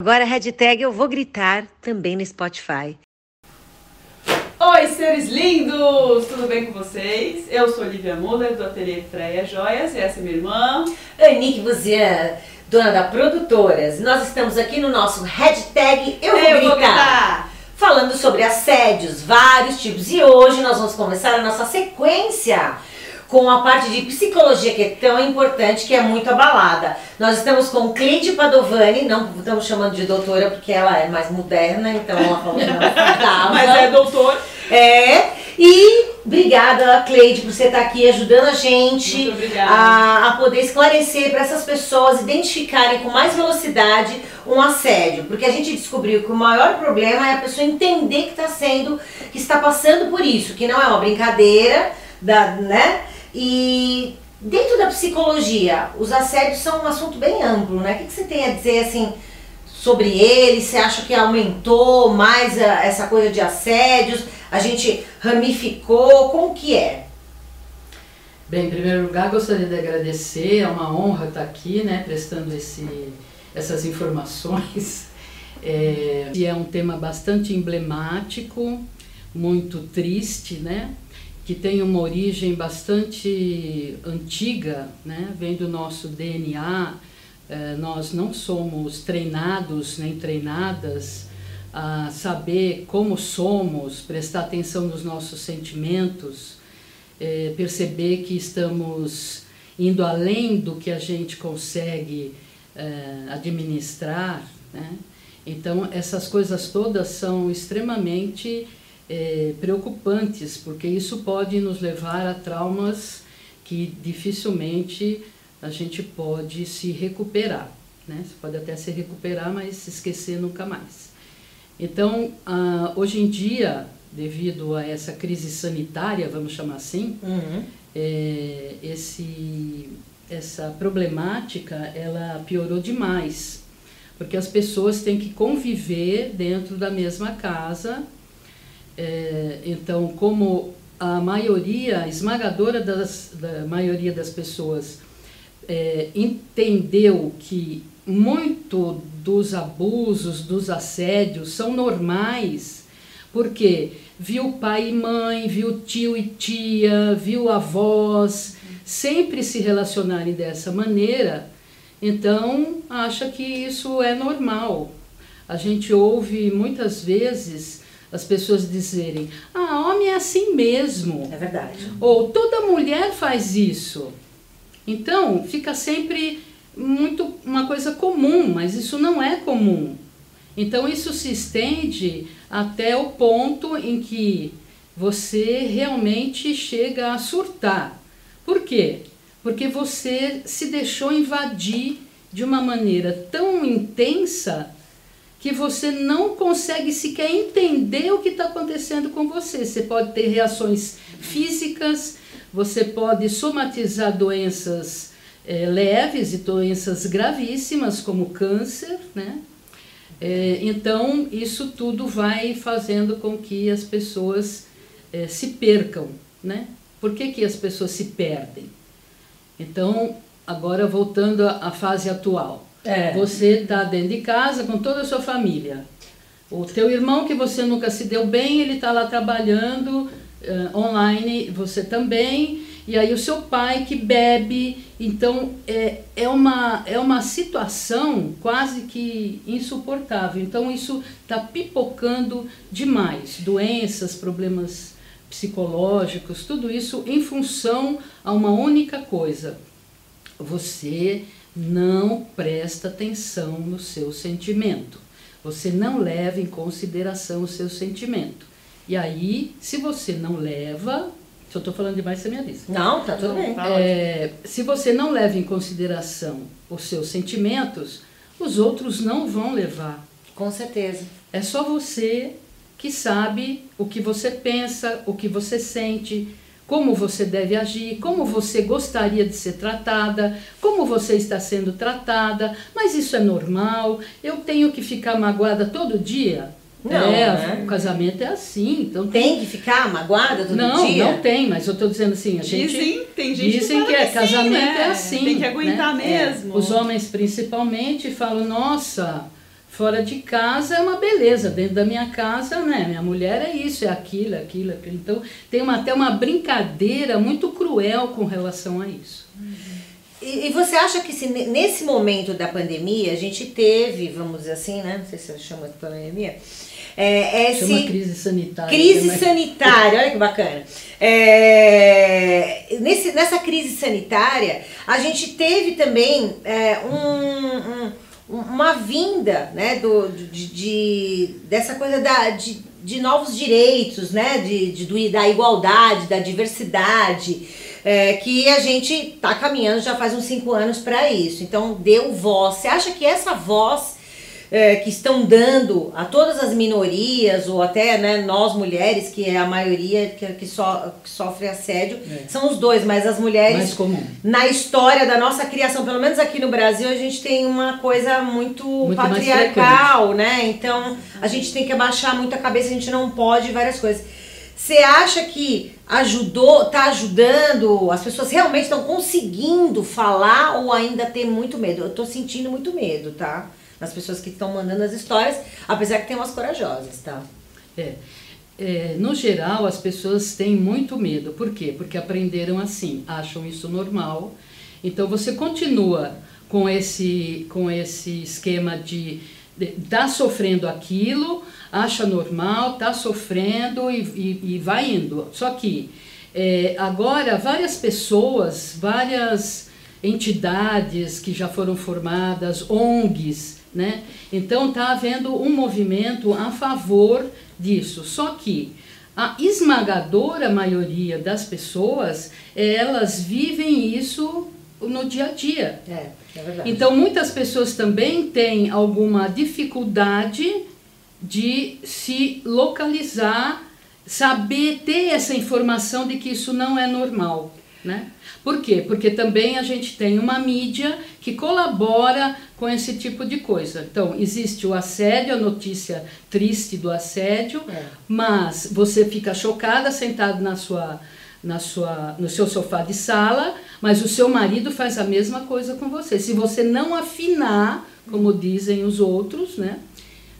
Agora a hashtag eu vou gritar também no Spotify. Oi, seres lindos! Tudo bem com vocês? Eu sou Olivia Muller, do Ateliê Freia Joias, e essa é minha irmã. Anique Buzian, dona da Produtoras. Nós estamos aqui no nosso hashtag eu vou, Eu gritar, vou gritar! falando sobre assédios, vários tipos. E hoje nós vamos começar a nossa sequência com a parte de psicologia que é tão importante, que é muito abalada. Nós estamos com Cleide Padovani, não estamos chamando de doutora porque ela é mais moderna, então ela falou que não faltava. Mas é doutor. É, e obrigada, Cleide, por você estar aqui ajudando a gente a, a poder esclarecer para essas pessoas identificarem com mais velocidade um assédio. Porque a gente descobriu que o maior problema é a pessoa entender que está sendo, que está passando por isso, que não é uma brincadeira, da, né? E dentro da psicologia, os assédios são um assunto bem amplo, né? O que, você tem a dizer assim? sobre ele? Você acha que aumentou mais a- essa coisa de assédios? A gente ramificou? Como que é? Bem, em primeiro lugar, gostaria de agradecer, é uma honra estar aqui, né, prestando esse, essas informações. É, e é um tema bastante emblemático, muito triste, né, que tem uma origem bastante antiga, né, vem do nosso DNA. É, nós não somos treinados nem treinadas a saber como somos, prestar atenção nos nossos sentimentos é, perceber que estamos indo além do que a gente consegue é, administrar. Né? Então, essas coisas todas são extremamente é, preocupantes, porque isso pode nos levar a traumas que dificilmente a gente pode se recuperar. Né? Você pode até se recuperar, mas se esquecer nunca mais. Então, ah, hoje em dia, devido a essa crise sanitária, vamos chamar assim, é, esse, essa problemática ela piorou demais, porque as pessoas têm que conviver dentro da mesma casa. É, então, como a maioria esmagadora das, da maioria das pessoas é, entendeu que muito dos abusos, dos assédios são normais, porque viu pai e mãe, viu tio e tia, viu avós, sempre se relacionarem dessa maneira, então acha que isso é normal. A gente ouve muitas vezes as pessoas dizerem: ah, homem é assim mesmo. É verdade. Ou toda mulher faz isso. Então, fica sempre muito uma coisa comum, mas isso não é comum. Então, isso se estende até o ponto em que você realmente chega a surtar. Por quê? Porque você se deixou invadir de uma maneira tão intensa que você não consegue sequer entender o que está acontecendo com você. Você pode ter reações físicas, você pode somatizar doenças eh, leves e doenças gravíssimas, como câncer, né? Eh, então, isso tudo vai fazendo com que as pessoas eh, se percam, né? Por que, que as pessoas se perdem? Então, agora voltando à fase atual. É. Você está dentro de casa com toda a sua família. O teu irmão que você nunca se deu bem, ele está lá trabalhando eh, online, você também. E aí o seu pai que bebe. Então é, é, uma, é uma situação quase que insuportável. Então isso está pipocando demais. Doenças, problemas psicológicos, tudo isso em função a uma única coisa. Você não presta atenção no seu sentimento. Você não leva em consideração o seu sentimento. E aí, se você não leva, se eu estou falando demais, você me avisa. Não, tá tudo bem. Tá É, se você não leva em consideração os seus sentimentos, os outros não vão levar. Com certeza. É só você que sabe o que você pensa, o que você sente, como você deve agir, como você gostaria de ser tratada, como você está sendo tratada, mas isso é normal, eu tenho que ficar magoada todo dia. Não, é, né? o casamento é assim, então Tem que ficar magoada todo não, dia? não tem, mas eu estou dizendo assim, a gente Dizem, tem gente dizem que, que, fala é sim, casamento né? é assim. Tem que aguentar né? mesmo. Os homens principalmente falam, nossa, Fora de casa é uma beleza, dentro da minha casa, né? Minha mulher é isso, é aquilo, é aquilo, é aquilo. Então tem uma, até uma brincadeira muito cruel com relação a isso. E, e você acha que se nesse momento da pandemia a gente teve, vamos dizer assim, né? Não sei se você chama de pandemia. É, esse Chama crise sanitária. Crise também. sanitária, olha que bacana. É, nesse, nessa crise sanitária, a gente teve também é, um, um uma vinda né, do, de, de, dessa coisa da, de, de novos direitos, né, de, de, da igualdade, da diversidade, é, que a gente está caminhando já faz uns cinco anos para isso. Então, deu voz. Você acha que essa voz é, que estão dando a todas as minorias, ou até né, nós mulheres, que é a maioria que, que, so, que sofre assédio, é. são os dois, mas as mulheres, na história da nossa criação, pelo menos aqui no Brasil, a gente tem uma coisa muito, muito patriarcal, né? Então a gente tem que abaixar muito a cabeça, a gente não pode várias coisas. Você acha que ajudou, tá ajudando, as pessoas realmente estão conseguindo falar ou ainda tem muito medo? Eu tô sentindo muito medo, tá? Nas pessoas que estão mandando as histórias, apesar que tem umas corajosas, tá? É. É, no geral, as pessoas têm muito medo. Por quê? Porque aprenderam assim, acham isso normal. Então você continua com esse, com esse esquema de tá sofrendo aquilo, acha normal, tá sofrendo e, e, e vai indo. Só que é, agora várias pessoas, várias entidades que já foram formadas, ONGs, né? Então está havendo um movimento a favor disso. Só que a esmagadora maioria das pessoas, elas vivem isso no dia a dia. É, é verdade. Então muitas pessoas também têm alguma dificuldade de se localizar, saber ter essa informação de que isso não é normal. Né? Por quê? Porque também a gente tem uma mídia que colabora com esse tipo de coisa. Então, existe o assédio, a notícia triste do assédio, é. mas você fica chocada sentado na sua, na sua, no seu sofá de sala, mas o seu marido faz a mesma coisa com você. Se você não afinar, como dizem os outros, né?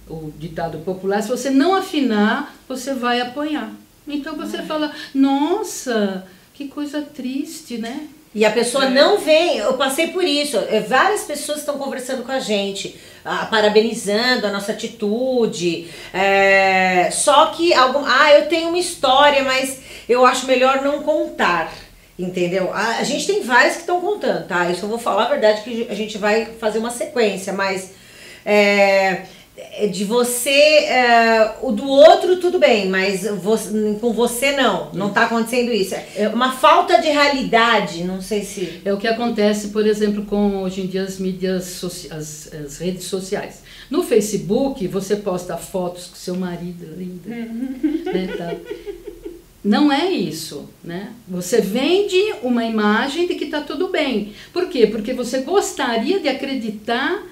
O ditado popular, se você não afinar, você vai apanhar. Então você é. fala, nossa, que coisa triste, né? E a pessoa é. não vem, eu passei por isso. É, várias pessoas estão conversando com a gente, ah, parabenizando a nossa atitude. É, só que algum, ah, eu tenho uma história, mas eu acho melhor não contar. Entendeu? A, a gente tem várias que estão contando, tá? Isso eu vou falar a verdade que a gente vai fazer uma sequência, mas é, é, de você, é, o do outro tudo bem, mas você, com você não, não está acontecendo isso. É uma falta de realidade, não sei se. É o que acontece, por exemplo, com hoje em dia as mídias, as, as redes sociais. No Facebook, você posta fotos com seu marido lindo. né, tá? Não é isso, né? Você vende uma imagem de que está tudo bem. Por quê? Porque você gostaria de acreditar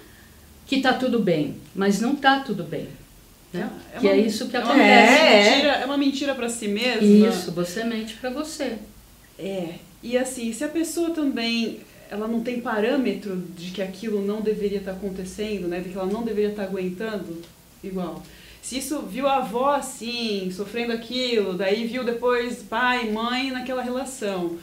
que está tudo bem, mas não está tudo bem. Né? É, é que é uma, é isso que acontece. É, mentira, é uma mentira para si mesma. Isso, você mente para você. É. E assim, se a pessoa também ela não tem parâmetro de que aquilo não deveria estar tá acontecendo, né? De que ela não deveria estar tá aguentando, igual. Se isso viu a avó assim, sofrendo aquilo, daí viu depois pai, mãe naquela relação.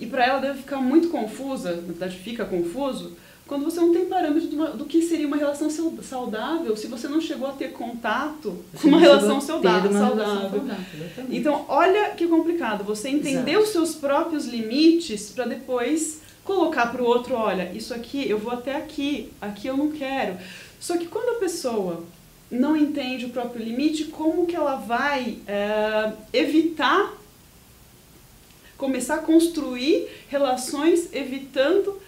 E para ela deve ficar muito confusa, na verdade fica confuso, quando você não tem parâmetro uma, do que seria uma relação saudável, se você não chegou a ter contato com uma relação saudável. Uma saudável. Relação então, olha que complicado. Você entender Exato. os seus próprios limites para depois colocar para o outro, olha, isso aqui eu vou até aqui, aqui eu não quero. Só que quando a pessoa não entende o próprio limite, como que ela vai é, evitar começar a construir relações evitando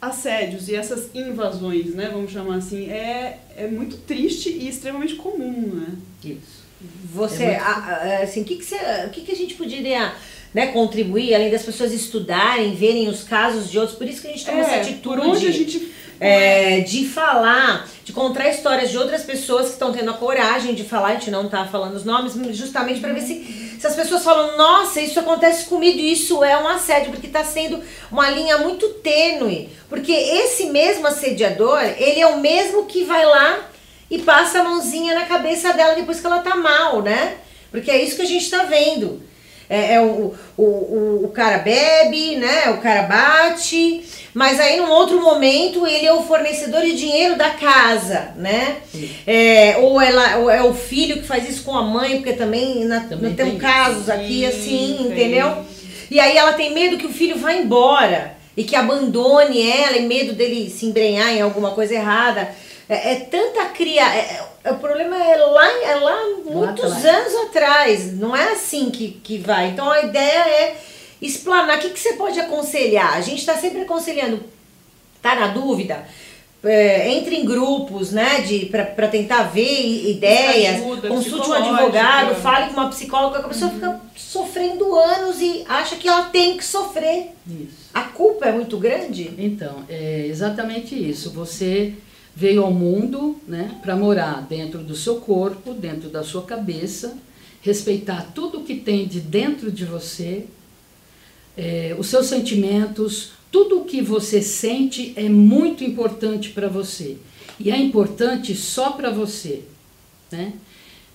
assédios e essas invasões, né, vamos chamar assim, é, é muito triste e extremamente comum, né? Isso. Você, é muito... assim, o que, que, você, o que, que a gente poderia né, contribuir, além das pessoas estudarem, verem os casos de outros, por isso que a gente toma é, essa atitude. Por onde a gente é, de falar, de contar histórias de outras pessoas que estão tendo a coragem de falar, a gente não tá falando os nomes, justamente para ver se, se as pessoas falam, nossa, isso acontece comigo, isso é um assédio, porque está sendo uma linha muito tênue. Porque esse mesmo assediador, ele é o mesmo que vai lá e passa a mãozinha na cabeça dela depois que ela tá mal, né? Porque é isso que a gente tá vendo. É, é o, o, o, o cara bebe, né? O cara bate, mas aí num outro momento ele é o fornecedor de dinheiro da casa, né? É, ou, ela, ou é o filho que faz isso com a mãe, porque também, na, Também tem casos isso. aqui assim, Sim, entendeu? E aí ela tem medo que o filho vá embora e que abandone ela e medo dele se embrenhar em alguma coisa errada. É, é tanta cria. é- é- o problema é lá, é lá muitos atrás. anos atrás. Não é assim que, que vai. Então a ideia é explanar. O que, que você pode aconselhar? A gente está sempre aconselhando. Tá na dúvida? É, entre em grupos, né, de para tentar ver ideias, ajuda consulte um advogado, fale com uma psicóloga, a pessoa fica sofrendo anos e acha que ela tem que sofrer. Isso. A culpa é muito grande? Então, é exatamente isso. Você veio ao mundo né, para morar dentro do seu corpo, dentro da sua cabeça, respeitar tudo que tem de dentro de você, é, os seus sentimentos, tudo o que você sente é muito importante para você. E é importante só para você. Né?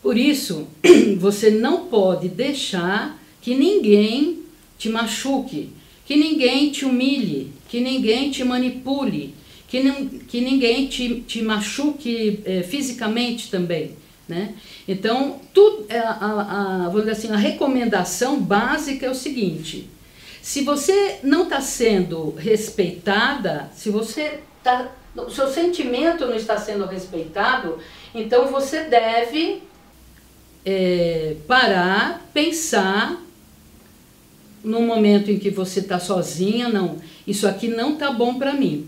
Por isso, você não pode deixar que ninguém te machuque, que ninguém te humilhe, que ninguém te manipule, que, não, que ninguém te, te machuque eh, fisicamente também. Né? Então, tudo, a, a, a, vamos dizer assim, a recomendação básica é o seguinte: se você não está sendo respeitada, se você tá, o seu sentimento não está sendo respeitado, então você deve é, parar, pensar no momento em que você está sozinha, não, isso aqui não está bom para mim.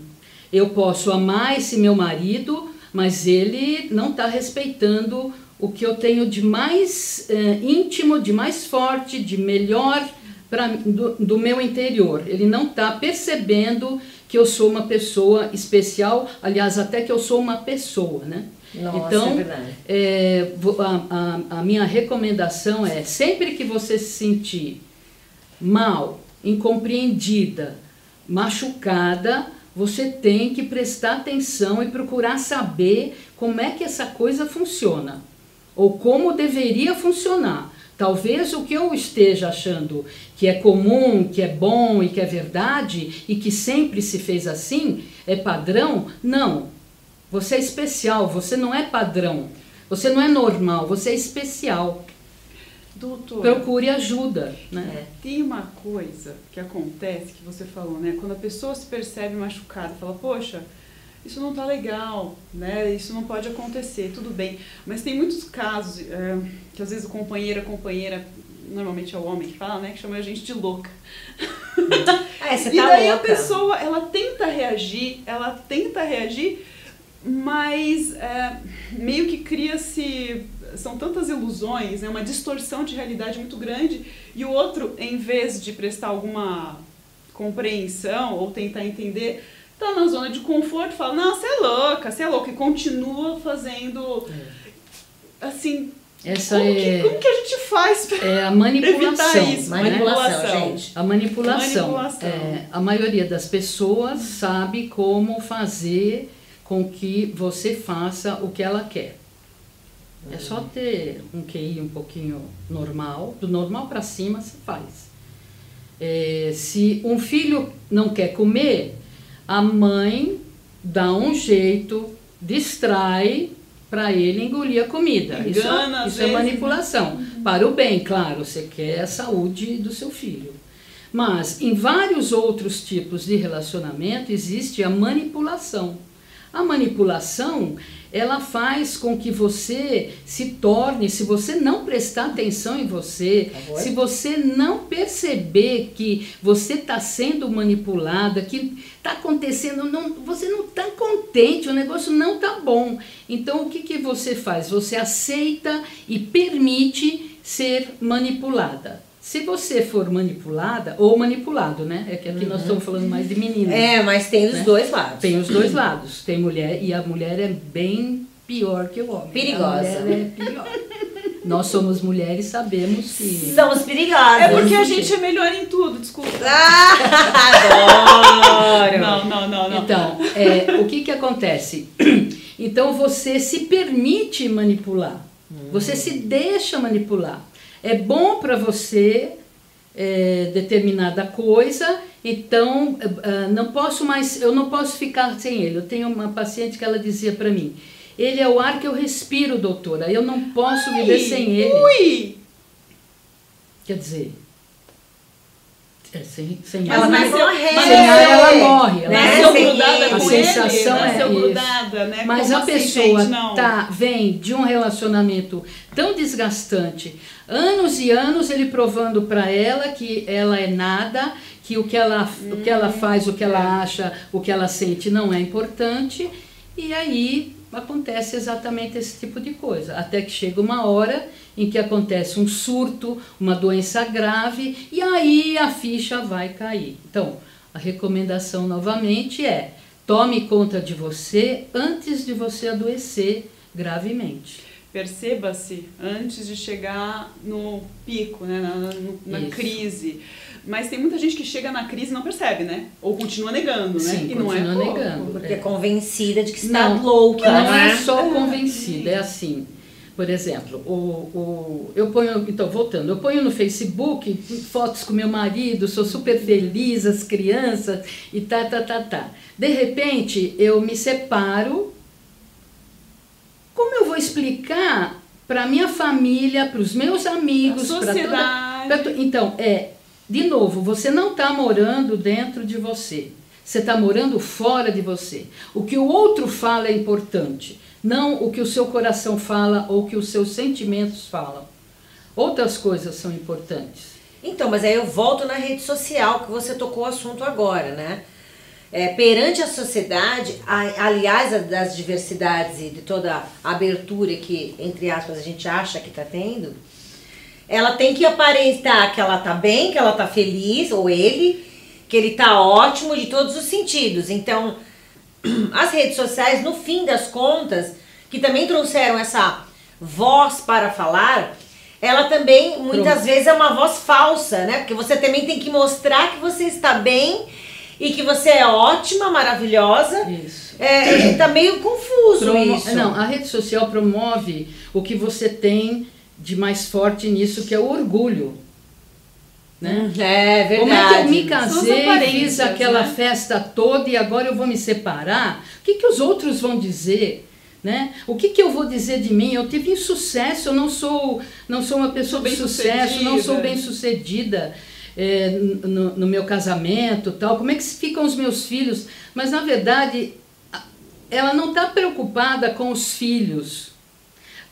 Eu posso amar esse meu marido, mas ele não está respeitando o que eu tenho de mais é, íntimo, de mais forte, de melhor pra, do, do meu interior. Ele não está percebendo que eu sou uma pessoa especial, aliás, até que eu sou uma pessoa, né? Nossa, então, é verdade. é, vo- a, a, a minha recomendação é sempre que você se sentir mal, incompreendida, machucada, você tem que prestar atenção e procurar saber como é que essa coisa funciona ou como deveria funcionar. Talvez o que eu esteja achando que é comum, que é bom e que é verdade e que sempre se fez assim é padrão, não. Você é especial, você não é padrão. Você não é normal, você é especial. Doutor, Procure ajuda, né? tem uma coisa que acontece que você falou, né? Quando a pessoa se percebe machucada, fala, poxa, isso não tá legal, né? Isso não pode acontecer, tudo bem. Mas tem muitos casos é, que às vezes o companheiro, a companheira, normalmente é o homem que fala, né? Que chama a gente de louca. É, você e tá daí louca. a pessoa, ela tenta reagir, ela tenta reagir, mas é, meio que cria-se. São tantas ilusões, né, uma distorção de realidade muito grande, e o outro, em vez de prestar alguma compreensão ou tentar entender, tá na zona de conforto, fala: Não, você é louca, você é louca, e continua fazendo. Assim, Essa como, é, que, como que a gente faz pra é a manipulação. evitar isso? Manipulação, Manipulação. gente. A manipulação. Manipulação. É, a maioria das pessoas sabe como fazer com que você faça o que ela quer. É só ter um QI um pouquinho normal, do normal para cima você faz. É, se um filho não quer comer, a mãe dá um jeito, distrai para ele engolir a comida. isso Engana, às isso é vezes, né? manipulação. Para o bem, claro, você quer a saúde do seu filho. Mas em vários outros tipos de relacionamento existe a manipulação. A manipulação, ela faz com que você se torne, se você não prestar atenção em você, favor. se você não perceber que você está sendo manipulada, que está acontecendo, não, você não está contente, o negócio não está bom. Então o que, que você faz? Você aceita e permite ser manipulada. Se você for manipulada, ou manipulado, né? É que aqui nós estamos falando mais de meninas. É, mas tem os Né? dois lados. Tem os dois lados. Tem mulher e a mulher é bem pior que o homem. Perigosa. A mulher é pior. Nós somos mulheres, sabemos que. Somos perigosas. É porque a gente é melhor em tudo, desculpa. Ah, adoro! Não, não, não, não. Então, é, o que que acontece? Então você se permite manipular. Você se deixa manipular. É bom para você é, determinada coisa, então uh, não posso mais, eu não posso ficar sem ele. Eu tenho uma paciente que ela dizia para mim: ele é o ar que eu respiro, doutora. Eu não posso Ai, viver sem ele. Ui! Quer dizer, é, sem, sem ela, vai morrer. Sem ela, ela morre. Ela né? Nasceu grudada a com sensação ele, nasceu é grudada, né? Mas Como a assim, pessoa gente, tá, vem de um relacionamento tão desgastante, anos e anos ele provando para ela que ela é nada, que o que ela, hum, o que ela faz, o que ela é. acha, o que ela sente não é importante, e aí acontece exatamente esse tipo de coisa. Até que chega uma hora em que acontece um surto, uma doença grave, e aí a ficha vai cair. Então, a recomendação novamente é: tome conta de você antes de você adoecer gravemente. Perceba-se antes de chegar no pico, né, na, na crise. Mas tem muita gente que chega na crise e não percebe, né? Ou continua negando, né? Sim, e não é negando. Porque é. é convencida de que está não, louca. Não né? é só convencida, é assim. Por exemplo, o, o, eu ponho, então voltando, eu ponho no Facebook fotos com meu marido, sou super feliz, as crianças e tá, tá, tá, tá. De repente, eu me separo. Como eu vou explicar para minha família, para os meus amigos, para toda. Pra, então, é de novo, você não está morando dentro de você. Você está morando fora de você. O que o outro fala é importante, não o que o seu coração fala ou o que os seus sentimentos falam. Outras coisas são importantes. Então, mas aí eu volto na rede social que você tocou o assunto agora, né? É, perante a sociedade, a, aliás, das diversidades e de toda a abertura que, entre aspas, a gente acha que está tendo, ela tem que aparentar que ela tá bem, que ela tá feliz, ou ele, que ele tá ótimo de todos os sentidos. Então, as redes sociais, no fim das contas, que também trouxeram essa voz para falar, ela também muitas Pronto. vezes é uma voz falsa, né? Porque você também tem que mostrar que você está bem e que você é ótima, maravilhosa. Isso. É, tá meio confuso Promo isso. Não, a rede social promove o que você tem de mais forte nisso, que é o orgulho. Né? Hum, é verdade. Como é que eu me casei, fiz aquela né? festa toda e agora eu vou me separar? O que, que os outros vão dizer? Né? O que, que eu vou dizer de mim? Eu tive insucesso, eu não sou, não sou uma pessoa de sucesso, não sou bem sucedida é, no, no meu casamento, tal. Como é que ficam os meus filhos? Mas na verdade, ela não está preocupada com os filhos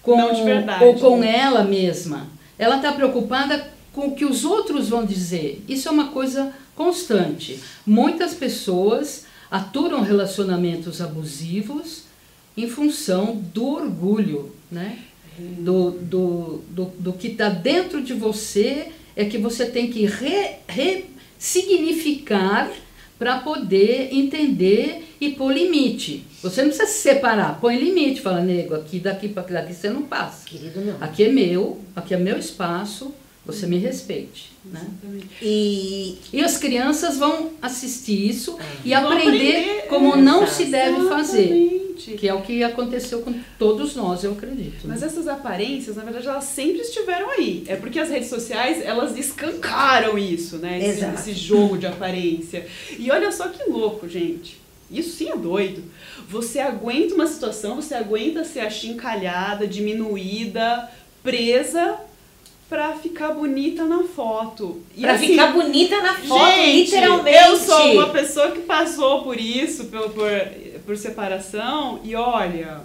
com, verdade. ou com ela mesma. Ela está preocupada com o que os outros vão dizer. Isso é uma coisa constante. Muitas pessoas aturam relacionamentos abusivos em função do orgulho, né? Do, do, do, do que está dentro de você é que você tem que ressignificar para poder entender e pôr limite. Você não precisa se separar, põe limite, fala, nego, aqui daqui para daqui você não passa. Querido meu. Aqui é meu, aqui é meu espaço, você me respeite. Né? E... e as crianças vão assistir isso e aprender, aprender, como não se deve fazer. Que é o que aconteceu com todos nós, eu acredito. Né? Mas essas aparências, na verdade, elas sempre estiveram aí. É porque as redes sociais, elas escancaram isso, né? Esse, esse jogo de aparência. E olha só que louco, gente. Isso sim é doido. Você aguenta uma situação, você aguenta ser achincalhada, diminuída, presa pra ficar bonita na foto. E pra assim, ficar bonita na foto, gente, literalmente. Eu sou uma pessoa que passou por isso, por, por, por separação, e olha.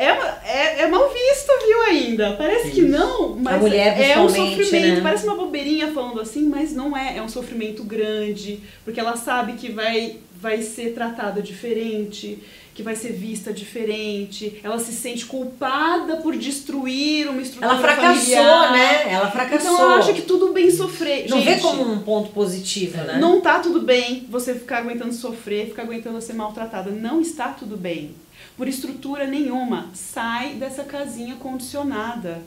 É, é, é mal visto, viu, ainda? Parece que não, mas é um sofrimento. Né? Parece uma bobeirinha falando assim, mas não é. É um sofrimento grande, porque ela sabe que vai vai ser tratada diferente, que vai ser vista diferente. Ela se sente culpada por destruir uma estrutura Ela fracassou, familiar. né? Ela fracassou. Então ela acha que tudo bem sofrer. Não Gente, vê como um ponto positivo, né? Não tá tudo bem você ficar aguentando sofrer, ficar aguentando ser maltratada. Não está tudo bem. Por estrutura nenhuma. Sai dessa casinha condicionada.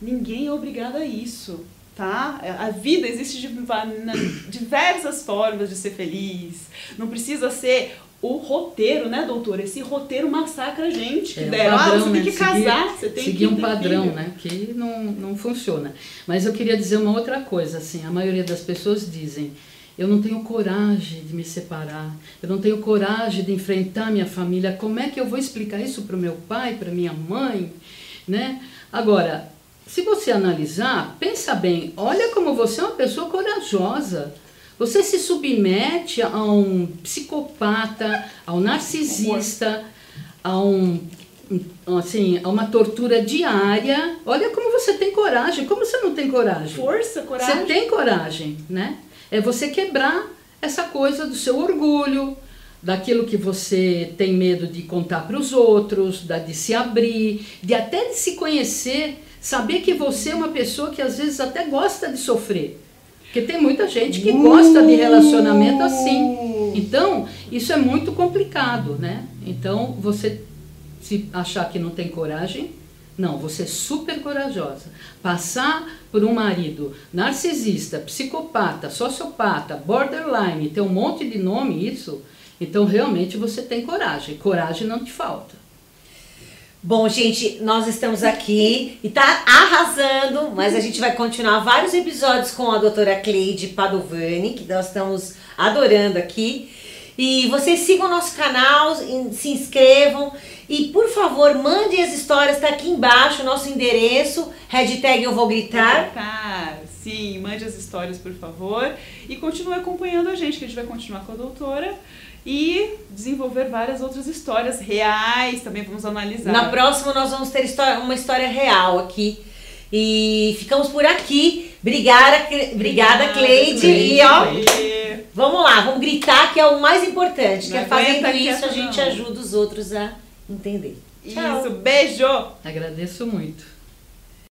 Ninguém é obrigado a isso tá? A vida existe de diversas formas de ser feliz. Não precisa ser o roteiro, né, doutor? Esse roteiro massacra a gente. Que É, um der, ah, padrão, você né? tem que Seguir- casar, você tem seguir que um ter padrão, filho. né? Que não, não funciona. Mas eu queria dizer uma outra coisa, assim, a maioria das pessoas dizem, eu não tenho coragem de me separar, eu não tenho coragem de enfrentar minha família, como é que eu vou explicar isso para o meu pai, para minha mãe, né? Agora, se você analisar, pensa bem, olha como você é uma pessoa corajosa. Você se submete a um psicopata, a um narcisista, a um assim, a uma tortura diária. Olha como você tem coragem. Como você não tem coragem? Força, coragem. Você tem coragem, né? É você quebrar essa coisa do seu orgulho, daquilo que você tem medo de contar para os outros, da, de se abrir, de até de se conhecer, saber que você é uma pessoa que às vezes até gosta de sofrer. Porque tem muita gente que gosta de relacionamento assim. Então, isso é muito complicado, né? Então, você se achar que não tem coragem, não, você é super corajosa. Passar por um marido narcisista, psicopata, sociopata, borderline, tem um monte de nome isso, então realmente você tem coragem. Coragem não te falta. Bom, gente, nós estamos aqui e tá arrasando, mas a gente vai continuar vários episódios com a doutora Cleide Padovani, que nós estamos adorando aqui. E vocês sigam nosso canal, se inscrevam e, por favor, mandem as histórias, tá aqui embaixo nosso endereço, hashtag eu vou gritar. Tá, sim, mande as histórias, por favor. E continue acompanhando a gente, que a gente vai continuar com a doutora. E desenvolver várias outras histórias reais, também vamos analisar. Na próxima nós vamos ter história- uma história real aqui. E ficamos por aqui. Obrigada, obrigada Cleide. Cleide. E ó, E- Vamos lá, vamos gritar que é o mais importante. Que é fazendo isso a gente não. ajuda os outros a entender. Tchau. Isso, beijo! Agradeço muito.